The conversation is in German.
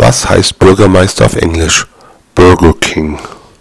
Was heißt Bürgermeister auf Englisch? Burger King